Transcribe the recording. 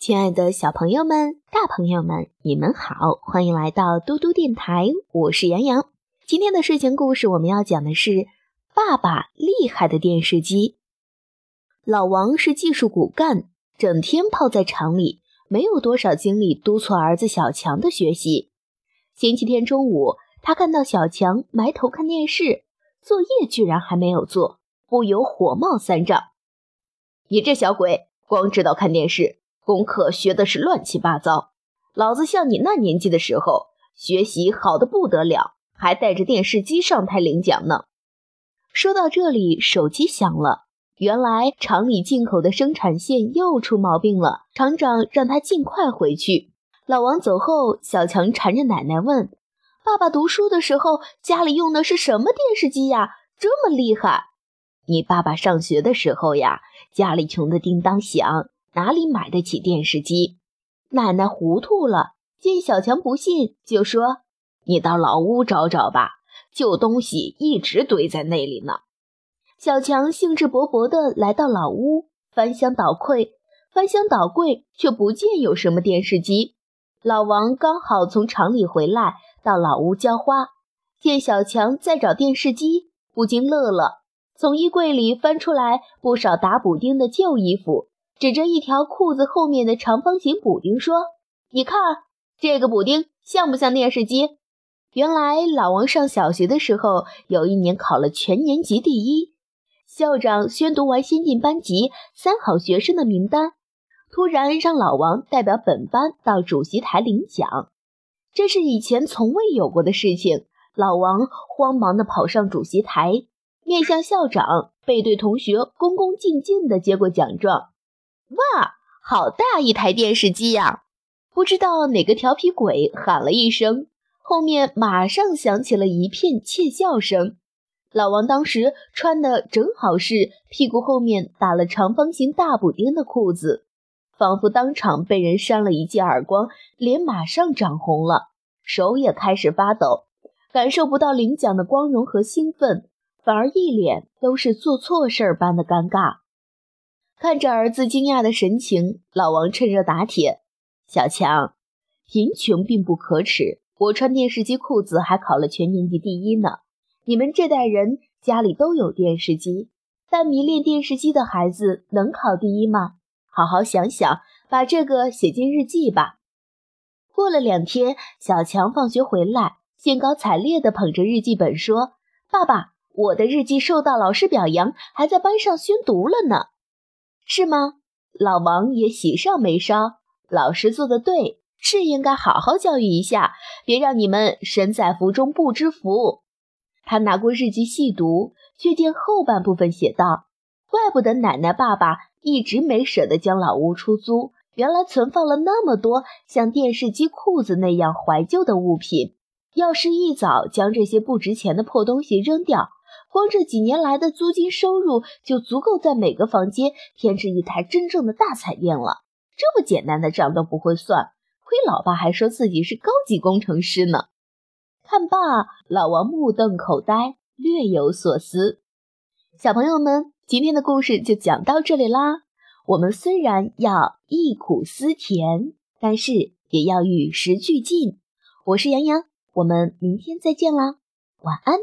亲爱的小朋友们、大朋友们，你们好，欢迎来到嘟嘟电台，我是杨洋。今天的睡前故事我们要讲的是《爸爸厉害的电视机》。老王是技术骨干，整天泡在厂里，没有多少精力督促儿子小强的学习。星期天中午，他看到小强埋头看电视，作业居然还没有做，不由火冒三丈：“你这小鬼，光知道看电视！”功课学的是乱七八糟，老子像你那年纪的时候，学习好的不得了，还带着电视机上台领奖呢。说到这里，手机响了，原来厂里进口的生产线又出毛病了，厂长让他尽快回去。老王走后，小强缠着奶奶问：“爸爸读书的时候家里用的是什么电视机呀？这么厉害？你爸爸上学的时候呀，家里穷得叮当响。”哪里买得起电视机？奶奶糊涂了。见小强不信，就说：“你到老屋找找吧，旧东西一直堆在那里呢。”小强兴致勃勃地来到老屋，翻箱倒柜，翻箱倒柜，却不见有什么电视机。老王刚好从厂里回来，到老屋浇花，见小强在找电视机，不禁乐了，从衣柜里翻出来不少打补丁的旧衣服。指着一条裤子后面的长方形补丁说：“你看这个补丁像不像电视机？”原来老王上小学的时候，有一年考了全年级第一。校长宣读完先进班级三好学生的名单，突然让老王代表本班到主席台领奖。这是以前从未有过的事情。老王慌忙地跑上主席台，面向校长，背对同学，恭恭敬敬地接过奖状。哇，好大一台电视机呀！不知道哪个调皮鬼喊了一声，后面马上响起了一片窃笑声。老王当时穿的正好是屁股后面打了长方形大补丁的裤子，仿佛当场被人扇了一记耳光，脸马上涨红了，手也开始发抖，感受不到领奖的光荣和兴奋，反而一脸都是做错事儿般的尴尬。看着儿子惊讶的神情，老王趁热打铁：“小强，贫穷并不可耻。我穿电视机裤子还考了全年级第一呢。你们这代人家里都有电视机，但迷恋电视机的孩子能考第一吗？好好想想，把这个写进日记吧。”过了两天，小强放学回来，兴高采烈地捧着日记本说：“爸爸，我的日记受到老师表扬，还在班上宣读了呢。”是吗？老王也喜上眉梢。老师做的对，是应该好好教育一下，别让你们身在福中不知福。他拿过日记细读，却见后半部分写道：“怪不得奶奶爸爸一直没舍得将老屋出租，原来存放了那么多像电视机、裤子那样怀旧的物品。要是一早将这些不值钱的破东西扔掉。”光这几年来的租金收入就足够在每个房间添置一台真正的大彩电了。这么简单的账都不会算，亏老爸还说自己是高级工程师呢。看罢，老王目瞪口呆，略有所思。小朋友们，今天的故事就讲到这里啦。我们虽然要忆苦思甜，但是也要与时俱进。我是杨洋，我们明天再见啦，晚安。